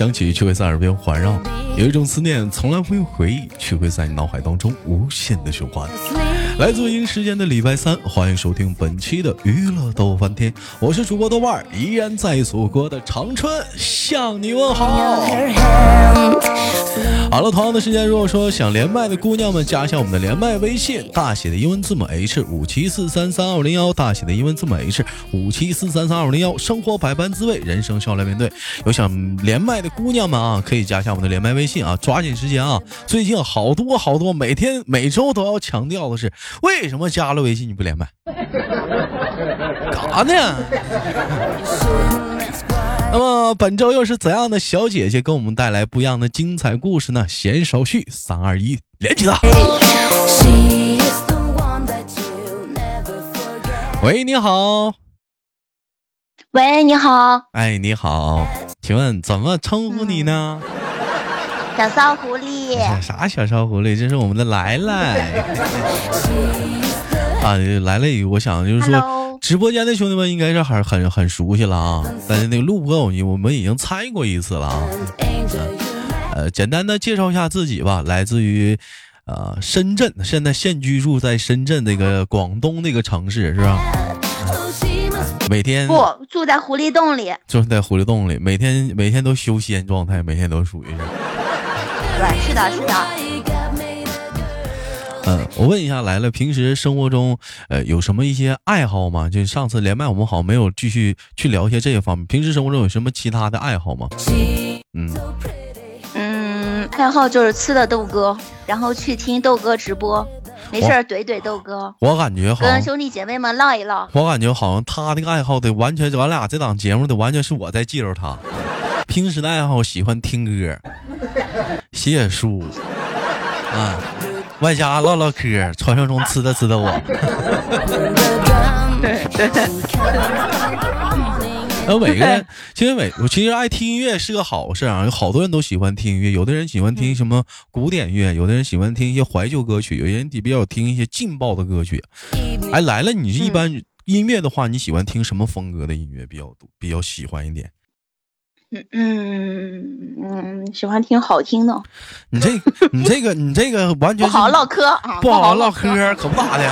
有一种声音从来不用响起，却会在耳边环绕；有一种思念从来不用回忆，却会在你脑海当中无限的循环。来自北京时间的礼拜三，欢迎收听本期的娱乐逗翻天，我是主播豆瓣儿，依然在祖国的长春向你问好。好了，同样的时间，如果说想连麦的姑娘们，加一下我们的连麦微信，大写的英文字母 H 五七四三三二零幺，大写的英文字母 H 五七四三三二零幺。生活百般滋味，人生笑来面对。有想连麦的姑娘们啊，可以加一下我们的连麦微信啊，抓紧时间啊！最近好多好多，每天每周都要强调的是，为什么加了微信你不连麦？干啥呢？那么本周又是怎样的小姐姐给我们带来不一样的精彩故事呢？闲少叙，三二一，连起她！喂，你好。喂，你好。哎，你好，请问怎么称呼你呢？小骚狐狸。啥小骚狐狸？这是我们的来来。啊，来来，我想就是说，直播间的兄弟们应该是很很很熟悉了啊。但是那个录播，我我们已经参与过一次了啊。呃，简单的介绍一下自己吧，来自于呃深圳，现在现居住在深圳那个广东那个城市，是吧？每天不住在狐狸洞里，住在狐狸洞里，每天每天都修仙状态，每天都属于是。对，是的，是的。嗯，我问一下，来了，平时生活中呃有什么一些爱好吗？就上次连麦我们好像没有继续去聊一些这些方面。平时生活中有什么其他的爱好吗？嗯嗯，爱好就是吃的豆哥，然后去听豆哥直播。没事儿，怼怼豆哥。我感觉好跟兄弟姐妹们唠一唠。我感觉好像他那个爱好得完全，咱俩这档节目得完全是我在介绍他。平时的爱好喜欢听歌，写写书，啊，外加唠唠嗑，传说中吃的吃的我。对 对。然后每个人其实每我其实爱听音乐是个好事啊，有好多人都喜欢听音乐，有的人喜欢听什么古典乐，有的人喜欢听一些怀旧歌曲，有些人比较听一些劲爆的歌曲。哎，来了，你是一般音乐的话，你喜欢听什么风格的音乐比较多，比较喜欢一点？嗯嗯嗯，喜欢听好听的。你这你这个你这个完全不好唠嗑啊，不好唠嗑，可不咋的。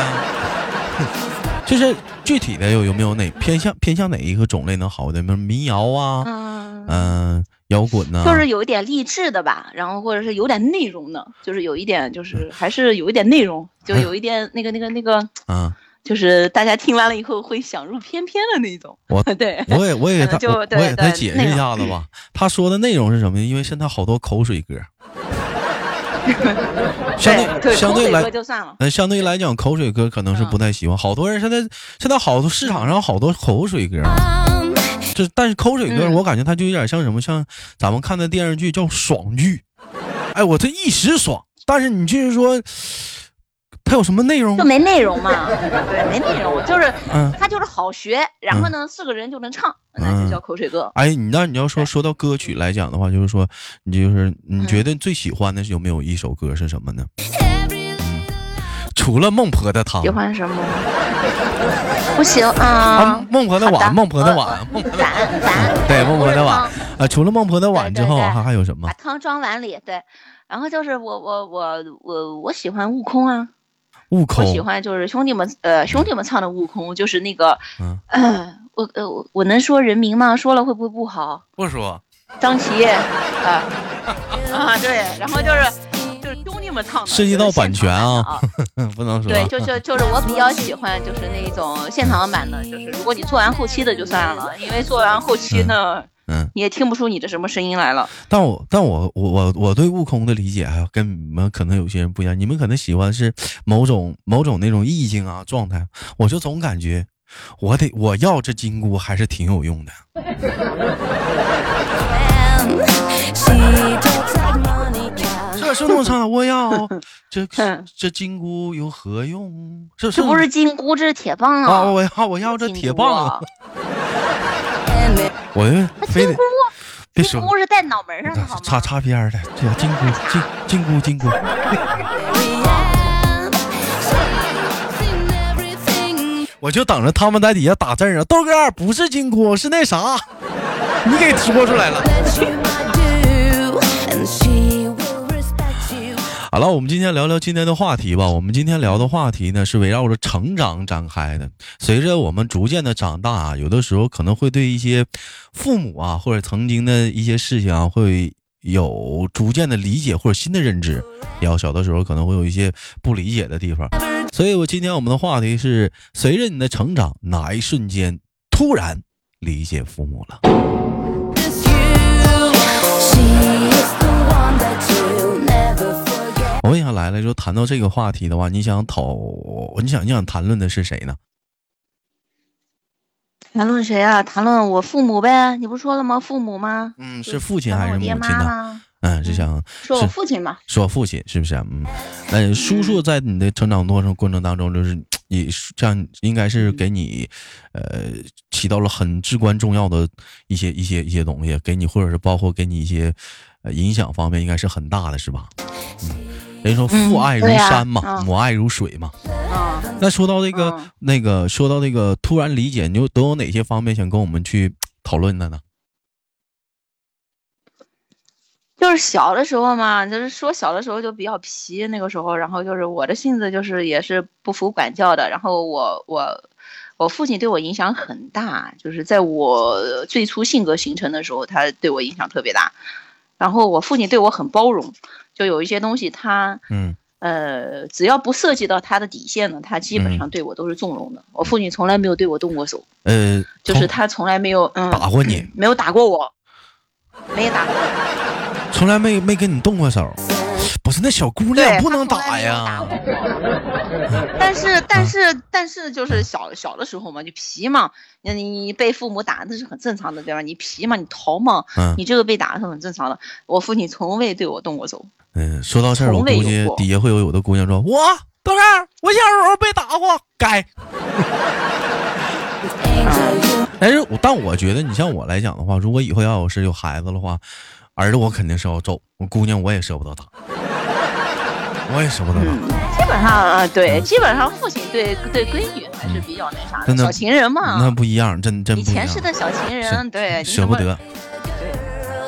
就是具体的有有没有哪偏向偏向哪一个种类能好的？比如民谣啊，嗯，摇滚呢？就是有一点励志的吧，然后或者是有点内容的，就是有一点就是还是有一点内容，就有一点那个那个那个，嗯，就是大家听完了以后会想入翩翩的那种。我 对，我也我也他我也他解释一下子吧。他说的内容是什么？因为现在好多口水歌。相对相对来，那相对来讲，口水歌可能是不太喜欢。好多人现在现在好多市场上好多口水歌，这但是口水歌我感觉它就有点像什么，像咱们看的电视剧叫爽剧。哎，我这一时爽，但是你就是说。它有什么内容？就没内容嘛？对，没内容，就是，嗯，它就是好学，然后呢，四个人就能唱，那就叫口水歌。哎，你那你要说说到歌曲来讲的话，就是说，你就是你觉得最喜欢的是有没有一首歌是什么呢？除了孟婆的汤。喜欢什么？不行啊。孟婆的碗，孟婆的碗，碗 碗。对，孟婆的碗。啊，除了孟婆的碗之后，还还有什么？把汤装碗里，对。然后就是我我我我我喜欢悟空啊。悟空，我喜欢就是兄弟们，呃，兄弟们唱的悟空，就是那个，嗯，我呃我我能说人名吗？说了会不会不好？不说。张琪，啊啊对，然后就是就是兄弟们唱的，涉及到版权啊，不能说。对，就就就是我比较喜欢就是那一种现场版的，就是如果你做完后期的就算了，因为做完后期呢。也听不出你的什么声音来了。但我但我我我我对悟空的理解啊跟你们可能有些人不一样。你们可能喜欢是某种某种那种意境啊状态，我就总感觉我得我要这金箍还是挺有用的。这是我唱，我要 这这金箍有何用？这这不是金箍，这是铁棒啊！我要我要这铁棒。我非得金箍是戴脑门上的，擦擦边的，这叫金箍金金箍金箍。我就等着他们在底下打字啊。豆哥不是金箍，是那啥，你给说出来了。好了，我们今天聊聊今天的话题吧。我们今天聊的话题呢，是围绕着成长展开的。随着我们逐渐的长大啊，有的时候可能会对一些父母啊，或者曾经的一些事情啊，会有逐渐的理解或者新的认知。要小的时候可能会有一些不理解的地方。所以我今天我们的话题是：随着你的成长，哪一瞬间突然理解父母了？来了就谈到这个话题的话，你想讨，你想你想谈论的是谁呢？谈论谁啊？谈论我父母呗。你不说了吗？父母吗？嗯，是父亲还是母亲呢？嗯，是想说我父亲吧？说我父亲是不是？嗯，那叔叔在你的成长过程过程当中，就是你这样，应该是给你，呃，起到了很至关重要的一些一些一些东西，给你或者是包括给你一些呃影响方面，应该是很大的，是吧？嗯。人说父爱如山嘛，母爱如水嘛。那说到这个那个，说到那个突然理解，你有都有哪些方面想跟我们去讨论的呢？就是小的时候嘛，就是说小的时候就比较皮，那个时候，然后就是我的性子就是也是不服管教的。然后我我我父亲对我影响很大，就是在我最初性格形成的时候，他对我影响特别大。然后我父亲对我很包容。就有一些东西，他嗯呃，只要不涉及到他的底线呢，他基本上对我都是纵容的。我父亲从来没有对我动过手，呃，就是他从来没有嗯打过你，没有打过我，没打过，从来没没跟你动过手。不是那小姑娘不能打呀，但是但是但是就是小小的时候嘛，就皮嘛，那你被父母打那是很正常的，对吧？你皮嘛，你逃嘛，你这个被打是很正常的。我父亲从未对我动过手。嗯，说到这儿，我估计底下会有有的姑娘说：“我豆儿，我小时候被打过，该。”但是，但我觉得你像我来讲的话，如果以后要有是有孩子的话，儿子我肯定是要揍，我姑娘我也舍不得打。我也舍不得。基本上啊，对，基本上父亲对对闺女还是比较那啥的，小情人嘛。那不一样，真真。以前是的小情人，对，舍不得。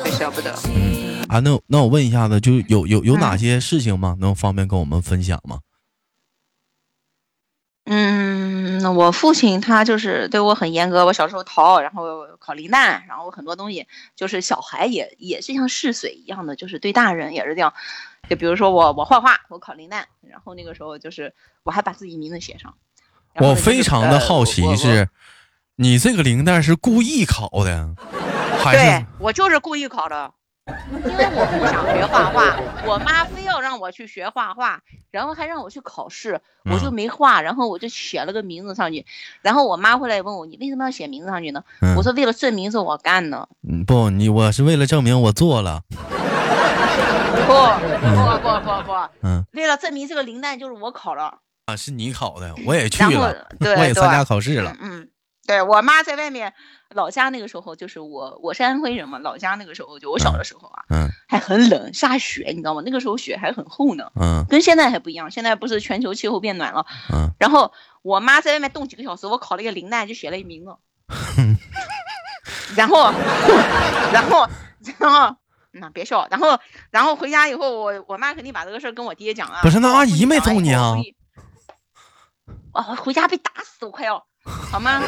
对，舍不得。嗯啊，那那我问一下子，就有有有哪些事情吗？能方便跟我们分享吗？嗯，我父亲他就是对我很严格。我小时候逃，然后考零蛋，然后很多东西就是小孩也也是像试水一样的，就是对大人也是这样。就比如说我我画画，我考零蛋，然后那个时候就是我还把自己名字写上。我非常的好奇是，你这个零蛋是故意考的，还是？对，我就是故意考的，因为我不想学画画，我妈非要让我去学画画，然后还让我去考试，我就没画，然后我就写了个名字上去，然后我妈回来问我，你为什么要写名字上去呢？我说为了证明是我干的。嗯，不，你我是为了证明我做了。不不不不不，嗯，为了证明这个零蛋就是我考了啊，是你考的，我也去了，对我也参加考试了，嗯，对我妈在外面老家那个时候，就是我我是安徽人嘛，老家那个时候就我小的时候啊，嗯，还很冷，下雪，你知道吗？那个时候雪还很厚呢，嗯，跟现在还不一样，现在不是全球气候变暖了，嗯，然后我妈在外面冻几个小时，我考了一个零蛋就写了一名字，然后然后 然后。那别笑，然后，然后回家以后，我我妈肯定把这个事儿跟我爹讲啊。不是，那阿姨没揍你啊？我，回家被打死我快要，好吗？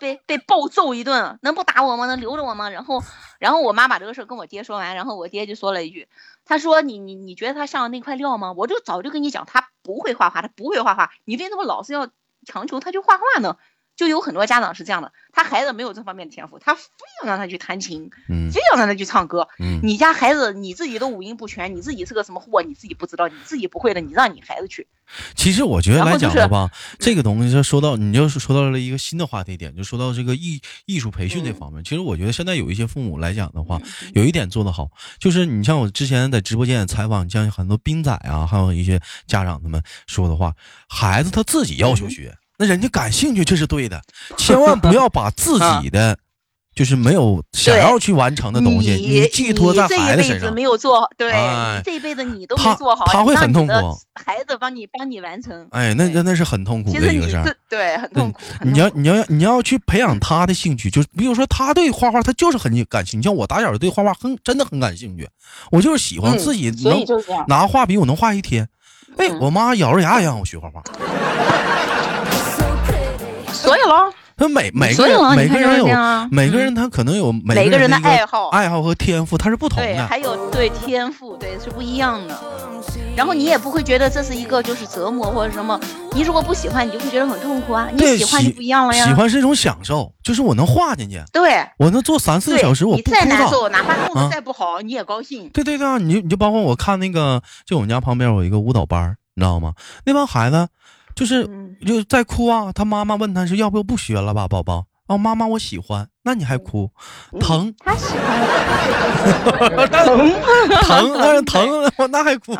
被被暴揍一顿，能不打我吗？能留着我吗？然后，然后我妈把这个事儿跟我爹说完，然后我爹就说了一句，他说你你你觉得他像那块料吗？我就早就跟你讲，他不会画画，他不会画画，你为什么老是要强求他去画画呢？就有很多家长是这样的，他孩子没有这方面的天赋，他非要让他去弹琴，嗯，非要让他去唱歌，嗯，你家孩子你自己都五音不全，你自己是个什么货，你自己不知道，你自己不会的，你让你孩子去。其实我觉得来讲的话，这个东西就说到，你就是说到了一个新的话题点，就说到这个艺艺术培训这方面。其实我觉得现在有一些父母来讲的话，有一点做得好，就是你像我之前在直播间采访，像很多兵仔啊，还有一些家长他们说的话，孩子他自己要求学。那人家感兴趣，这是对的，千万不要把自 己的就是没有想要去完成的东西，你寄托在孩子身上，没有做好，对，哎、这一辈子你都没做好，他会很痛苦，孩子帮你帮你完成，哎，那真的是很痛苦的一个事儿，对，很痛苦。你要你要你要去培养他的兴趣，就比如说他对画画，他就是很感兴趣。像我打小对画画很真的很感兴趣，我就是喜欢自己能拿画笔，我能画一天。哎，我妈咬着牙也让我学画画。所以喽。他每每个人每个人有每个人他可能有每个人的爱好爱好和天赋，他是不同的。对，还有对天赋对是不一样的。然后你也不会觉得这是一个就是折磨或者什么。你如果不喜欢，你就会觉得很痛苦啊。你喜欢就不一样了呀。喜欢是一种享受，就是我能画进去。对，我能做三四个小时，我不再难受，哪怕弄得再不好，你也高兴。对对对，你你就包括我看那个，就我们家旁边有一个舞蹈班，你知道吗？那帮孩子就是就在哭啊。他妈妈问他是要不要不学了吧，宝宝。哦，妈妈，我喜欢。那你还哭？疼？他喜欢。疼 疼疼！我那还哭？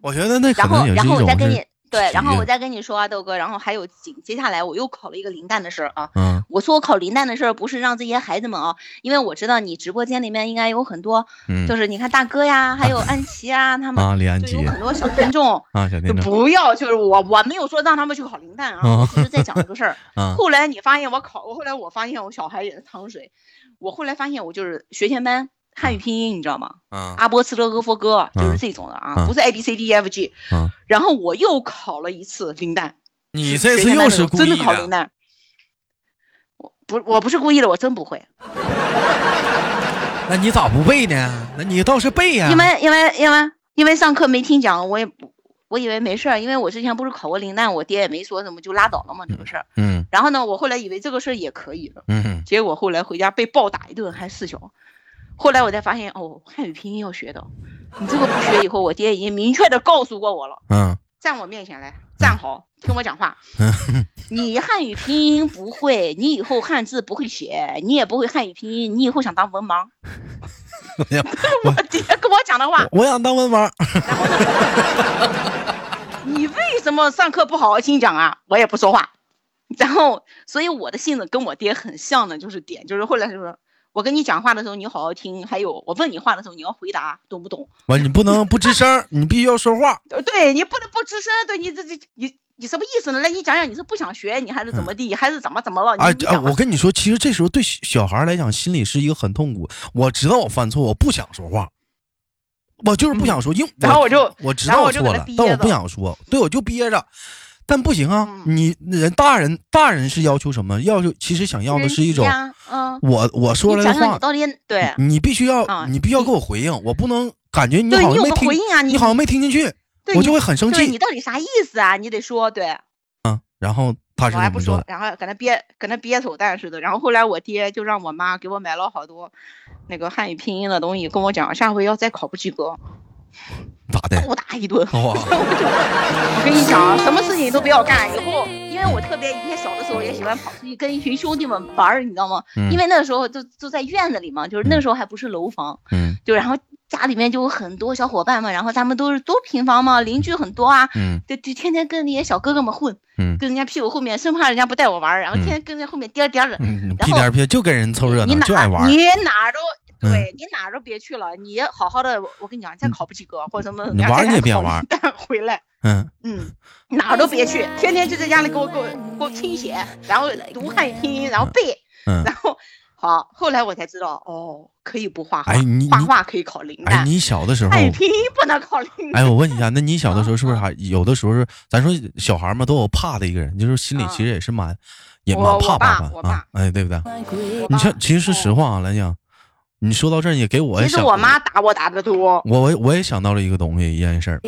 我觉得那可能也是一种。对，然后我再跟你说啊，豆哥，然后还有紧接下来我又考了一个零蛋的事儿啊。嗯。我说我考零蛋的事儿，不是让这些孩子们啊，因为我知道你直播间里面应该有很多，就是你看大哥呀，还有 安琪啊，他们啊，李安琪，有很多小听众 啊，小听众，不要，就是我我没有说让他们去考零蛋啊，就是在讲这个事儿。后来你发现我考，我后来我发现我小孩也是糖水，我后来发现我就是学前班。汉语拼音你知道吗？啊，阿波茨勒阿佛哥就是这种的啊，不是 A B C D E F G。嗯，然后我又考了一次零蛋。你这次又是故意的？真的考零蛋？我不，我不是故意的，我真不会。那你咋不背呢？那你倒是背呀。因为因为因为因为上课没听讲，我也不，我以为没事儿，因为我之前不是考过零蛋，我爹也没说什么，就拉倒了嘛这个事儿。嗯。然后呢，我后来以为这个事儿也可以了。嗯。结果后来回家被暴打一顿，还四小。后来我才发现，哦，汉语拼音要学的。你这个不学，以后我爹已经明确的告诉过我了。嗯，站我面前来，站好，听我讲话。你汉语拼音不会，你以后汉字不会写，你也不会汉语拼音，你以后想当文盲。我爹跟我讲的话。我想当文盲。你为什么上课不好好听讲啊？我也不说话。然后，所以我的性子跟我爹很像的，就是点，就是后来就说。我跟你讲话的时候，你好好听。还有，我问你话的时候，你要回答，懂不懂？完，你不能不吱声，你必须要说话。对，你不能不吱声。对你这这你你什么意思呢？来，你讲讲，你是不想学，你还是怎么地，还是怎么怎么了？哎哎，我跟你说，其实这时候对小孩来讲，心里是一个很痛苦。我知道我犯错，我不想说话，我就是不想说。因然后我就我知道我错了，但我不想说。对，我就憋着。但不行啊！你人大人大人是要求什么？要求其实想要的是一种，我我说来的话，对，你必须要你必须要给我回应，我不能感觉你好像没听，你好像没听进去，我就会很生气。你到底啥意思啊？你得说对。嗯，然后他是我还不说，然后搁那憋搁那憋手蛋似的。然后后来我爹就让我妈给我买了好多那个汉语拼音的东西，跟我讲下回要再考不及格。咋的？暴打一顿。我跟你讲啊，什么事情都不要干。以后，因为我特别以前小的时候也喜欢跑出去跟一群兄弟们玩儿，你知道吗？因为那个时候就就在院子里嘛，就是那时候还不是楼房。嗯。就然后家里面就有很多小伙伴们，然后他们都是都平房嘛，邻居很多啊。嗯。就就天天跟那些小哥哥们混。嗯。跟人家屁股后面，生怕人家不带我玩儿，然后天天跟在后面颠颠的。嗯。屁颠屁就跟人凑热闹，就爱玩。你哪都。对你哪都别去了，你好好的，我跟你讲，再考不及格或者什么，你玩你也别玩，回来，嗯嗯，哪都别去，天天就在家里给我给我给我听写，然后读汉语拼音，然后背，嗯，然后好，后来我才知道，哦，可以不画画，哎，你画画可以考零哎，你小的时候汉语拼音不能考零哎，我问一下，那你小的时候是不是还有的时候是，咱说小孩嘛都有怕的一个人，就是心里其实也是蛮也蛮怕爸爸啊，哎，对不对？你像其实是实话啊来讲。你说到这儿也给我，其实我妈打我打的多。我我我也想到了一个东西，一件事儿。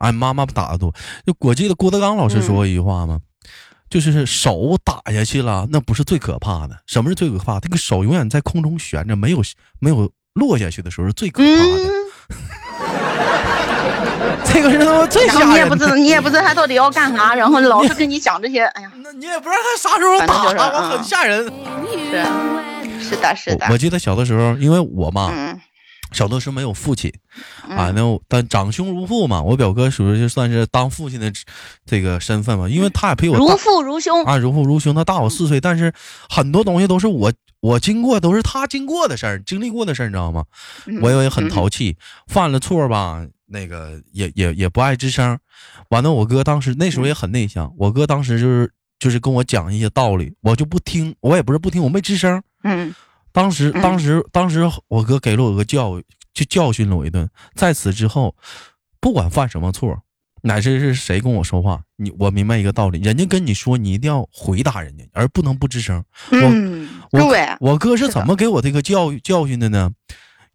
俺妈妈打的多。就我记得郭德纲老师说过一句话吗？就是手打下去了，那不是最可怕的。什么是最可怕？这个手永远在空中悬着，没有没有落下去的时候是最可怕的。这个是他妈最吓人。你也不知道，你也不知道他到底要干啥，然后老是跟你讲这些。哎呀，那你也不知道他啥时候打，我很吓人。是。是的，是的。我记得小的时候，因为我嘛，小的时候没有父亲啊，嗯那我但长兄如父嘛，我表哥属于就算是当父亲的这个身份嘛，因为他也陪我如大父如兄。啊，如父如兄，他大我四岁，但是很多东西都是我我经过，都是他经过的事儿，经历过的事儿，你知道吗？嗯我也很淘气，犯了错吧，那个也也也不爱吱声。完了，我哥当时那时候也很内向，我哥当时就是就是跟我讲一些道理，我就不听，我也不是不听，我没吱声。嗯当时嗯当时当时我哥给了我个教育，就教训了我一顿。在此之后，不管犯什么错，乃至是谁跟我说话，你我明白一个道理，人家跟你说，你一定要回答人家，而不能不吱声。嗯，我对，我哥是怎么给我这个教育教训的呢？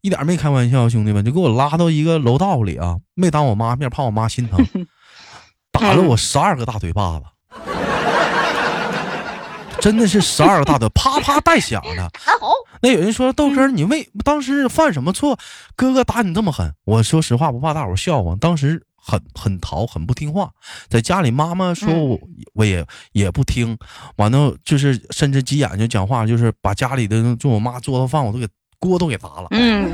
一点没开玩笑，兄弟们，就给我拉到一个楼道里啊，没当我妈面，怕我妈心疼，打了我十二个大嘴巴子，真的是十二个大嘴，啪啪带响的。还 好，那有人说豆哥，你为当时犯什么错？哥哥打你这么狠？我说实话，不怕大伙儿笑话，当时很很淘，很不听话，在家里妈妈说我，我也也不听，完了就是甚至急眼就讲话，就是把家里的就我妈做的饭我都给锅都给砸了，嗯，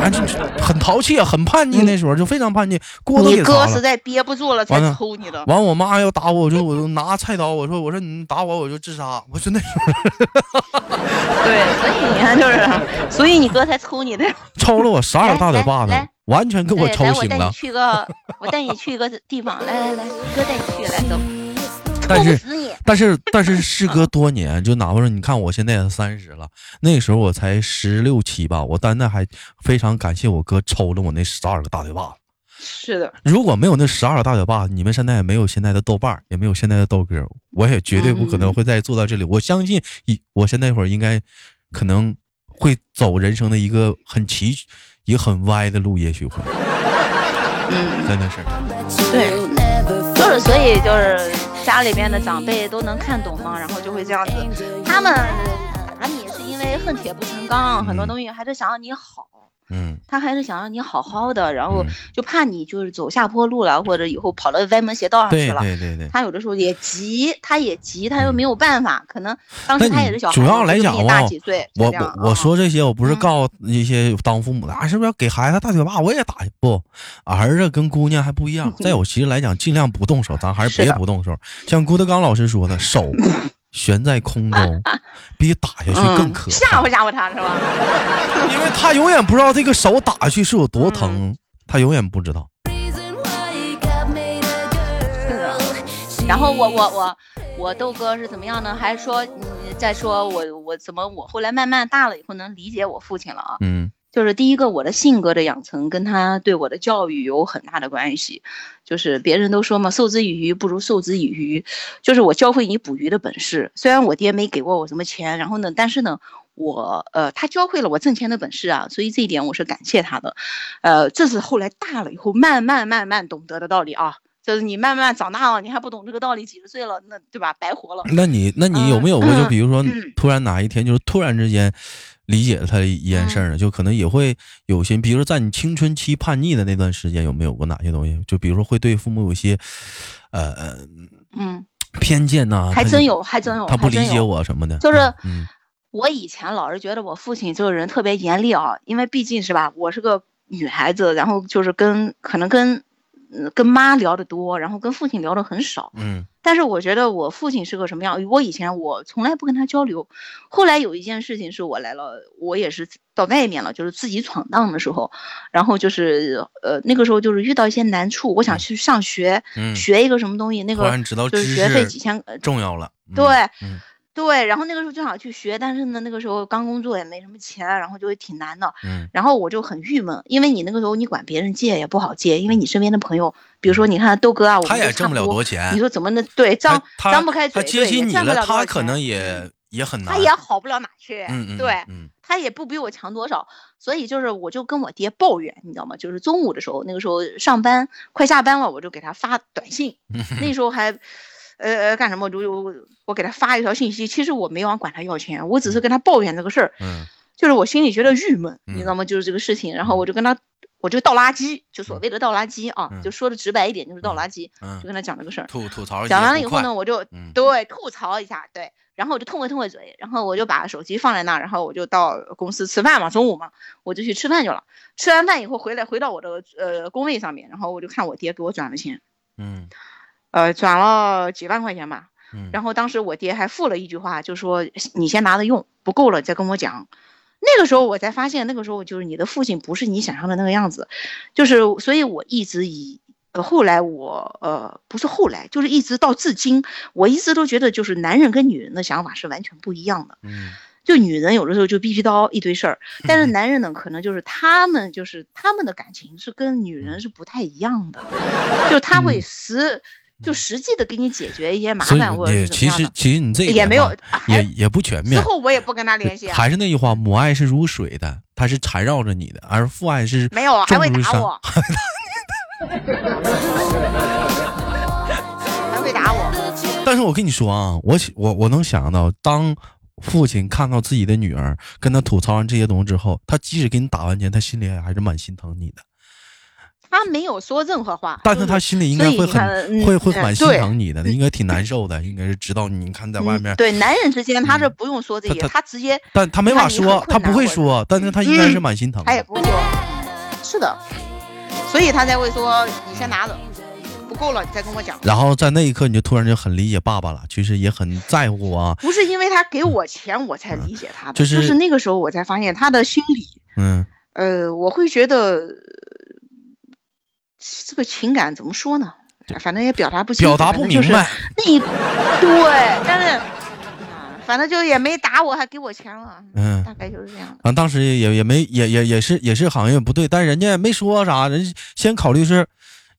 啊，这这很淘气啊，很叛逆，那时候就非常叛逆，锅都你给砸了。哥实在憋不住了才抽你的。完，我妈要打我，我就我就拿菜刀，我说我说你打我我就自杀，我说那时候 对，所以你看就是，所以你哥才抽你的。抽了我十二个大嘴巴子完全给我对，来，我带你抽醒了。去个，我带你去一个地方，来来来，哥带你去，来走，但是！但是但是事隔多年，就哪怕说你看我现在也三十了，那个时候我才十六七吧，我单单还非常感谢我哥抽了我那十二个大嘴巴子。是的，如果没有那十二个大嘴巴子，你们现在也没有现在的豆瓣儿，也没有现在的豆哥，我也绝对不可能会再坐到这里。我相信一我现在会儿应该可能会走人生的一个很崎一个很歪的路，也许会，嗯，真的是。对，就是所以就是家里边的长辈都能看懂吗，然后就会这样子。他们打你是因为恨铁不成钢，很多东西还是想让你好。嗯他还是想让你好好的，然后嗯就怕你就是走下坡路了，或者以后跑到歪门邪道上去对了。对对对。他有的时候也急，他也急，他又没有办法，可能当时他也是小孩，主要来讲大哦几岁。我我我说这些，我不是嗯告诉一些当父母的啊，是不是要给孩子大嘴巴？我也打不，儿子跟姑娘还不一样。在我其实来讲，尽量不动手，咱还是别不动手。像郭德纲老师说的，手 悬在空中，比打下去更嗯可怕，吓唬吓唬他是吧？因为他永远不知道这个手打下去是有多疼，他永远不知道。是。然后我我我我豆哥是怎么样呢？还说你再说我我怎么我后来慢慢大了以后能理解我父亲了啊？嗯就是第一个，我的性格的养成跟他对我的教育有很大的关系。就是别人都说嘛，授之以鱼不如授之以渔，就是我教会你捕鱼的本事。虽然我爹没给过我什么钱，然后呢，但是呢，我呃，他教会了我挣钱的本事啊，所以这一点我是感谢他的。呃，这是后来大了以后慢慢慢慢懂得的道理啊。就是你慢慢长大了，你还不懂这个道理，几十岁了，那对吧？白活了。那你那你有没有过，就比如说嗯突然哪一天，就是突然之间理解了他一件事儿嗯呢？就可能也会有些，比如说在你青春期叛逆的那段时间，有没有过哪些东西？就比如说会对父母有些呃呃嗯，偏见呐、他还真有，还真有，他不理解我什么的，就是嗯我以前老是觉得我父亲这个人特别严厉啊，因为毕竟是吧，我是个女孩子，然后就是跟可能跟嗯跟妈聊得多，然后跟父亲聊得很少。嗯但是我觉得我父亲是个什么样，我以前我从来不跟他交流。后来有一件事情是我来了，我也是到外面了，就是自己闯荡的时候，然后就是呃那个时候就是遇到一些难处，我想去上学，嗯，学一个什么东西，那个就是学费几千，呃重要了，嗯对嗯对，然后那个时候就想去学，但是呢，那个时候刚工作也没什么钱，然后就会挺难的。嗯然后我就很郁闷，因为你那个时候你管别人借也不好借，因为你身边的朋友，比如说你看豆哥啊，他也挣不了多多钱你，说怎么能对张张不开嘴，他接近你了，他可能钱也也很难，他也好不了哪去，嗯嗯对嗯他也不比我强多少，所以就是我就跟我爹抱怨，你知道吗？就是中午的时候，那个时候上班快下班了，我就给他发短信，嗯那时候还。呃呃，干什么？我就我给他发一条信息。其实我没往管他要钱，我只是跟他抱怨这个事儿。嗯就是我心里觉得郁闷，嗯你知道吗？就是这个事情，然后我就跟他，我就倒垃圾，就所谓的倒垃圾啊，嗯就说的直白一点就是倒垃圾，嗯就，跟他讲这个事儿。吐吐槽讲完了以后呢，，我就嗯对吐槽一下，对，然后我就痛快痛快嘴，然后我就把手机放在那儿，然后我就到公司吃饭嘛，中午嘛，我就去吃饭去了。吃完饭以后回来，回到我的呃工位上面，然后我就看我爹给我转了钱，嗯呃，转了几万块钱吧。嗯，然后当时我爹还附了一句话，就说你先拿着用，不够了再跟我讲。那个时候我才发现，那个时候就是你的父亲不是你想象的那个样子，就是所以我一直以呃后来我呃不是后来，就是一直到至今，我一直都觉得就是男人跟女人的想法是完全不一样的。嗯就女人有的时候就逼逼叨一堆事儿，但是男人呢，可能就是他们就是他们的感情是跟女人是不太一样的，就他会实就实际的给你解决一些麻烦或者你其。实其实你这也没有，也也不全之面。后我也不跟他联系啊，还是那句话，母爱是如水的，它是缠绕着你的，而父爱是没有，还会。打我，还会打我。但是我跟你说啊，我我我能想到，当父亲看到自己的女儿跟他吐槽完这些东西之后，他即使给你打完钱，他心里还是蛮心疼你的。他没有说任何话，但是他心里应该会很会会嗯蛮心疼你的，应该挺难受的，应该是知道你看在外面嗯，对男人之间他是嗯不用说这些，他直接但他没法说，他不会说，但是他应该是嗯蛮心疼的。他也不会说，是的，所以他才会说你先拿着，不够了你再跟我讲。然后在那一刻，你就突然就很理解爸爸了，其实也很在乎啊。不是因为他给我钱我才理解他的，嗯就是就是那个时候我才发现他的心理，嗯呃，我会觉得呃这个情感怎么说呢？反正也表达不清，表达不明白。那一对，但是啊，反正就也没打我，还给我钱了，嗯大概就是这样的。啊，当时也也没也也也是也是好像也不对，但人家也没说啥，人家先考虑是，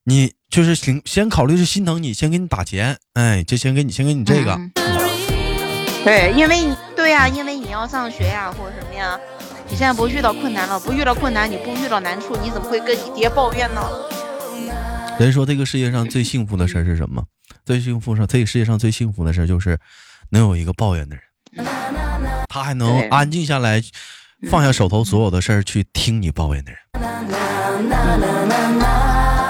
你就是先先考虑是心疼你，先给你打钱，哎，就先给你先给你这个，嗯对，因为你对呀、因为你要上学呀、或者什么呀，你现在不遇到困难了，不遇到困难，你不遇到难处，你怎么会跟你爹抱怨呢？人说这个世界上最幸福的事儿是什么？最幸福上，这个世界上最幸福的事儿就是能有一个抱怨的人，他还能安静下来，放下手头所有的事儿去听你抱怨的人。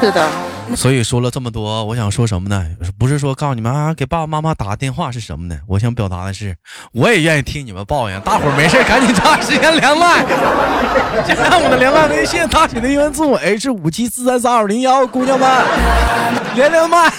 是的，所以说了这么多，我想说什么呢？不是说告诉你们啊，给爸爸妈妈打个电话是什么呢？我想表达的是，我也愿意听你们抱怨。大伙儿没事赶紧抓时间连麦，加上我的连麦微信，大写的英文字母 H 五七四三三二零幺，姑娘们连连麦。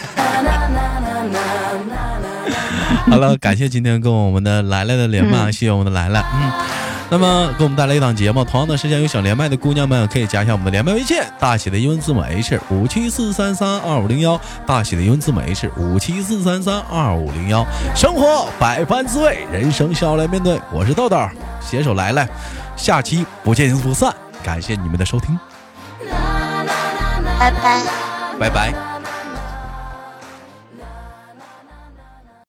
好了，感谢今天跟我们的来来的连麦，嗯谢谢我们的来来，嗯。那么给我们带来一档节目，同样的时间有想连麦的姑娘们，可以加一下我们的连麦微信，大写的英文字母 H 五七四三三二五零幺，大写的英文字母 H 五七四三三二五零幺。生活百般滋味，人生笑来面对。我是豆豆，携手来来，下期不见不散。感谢你们的收听，拜拜。拜拜。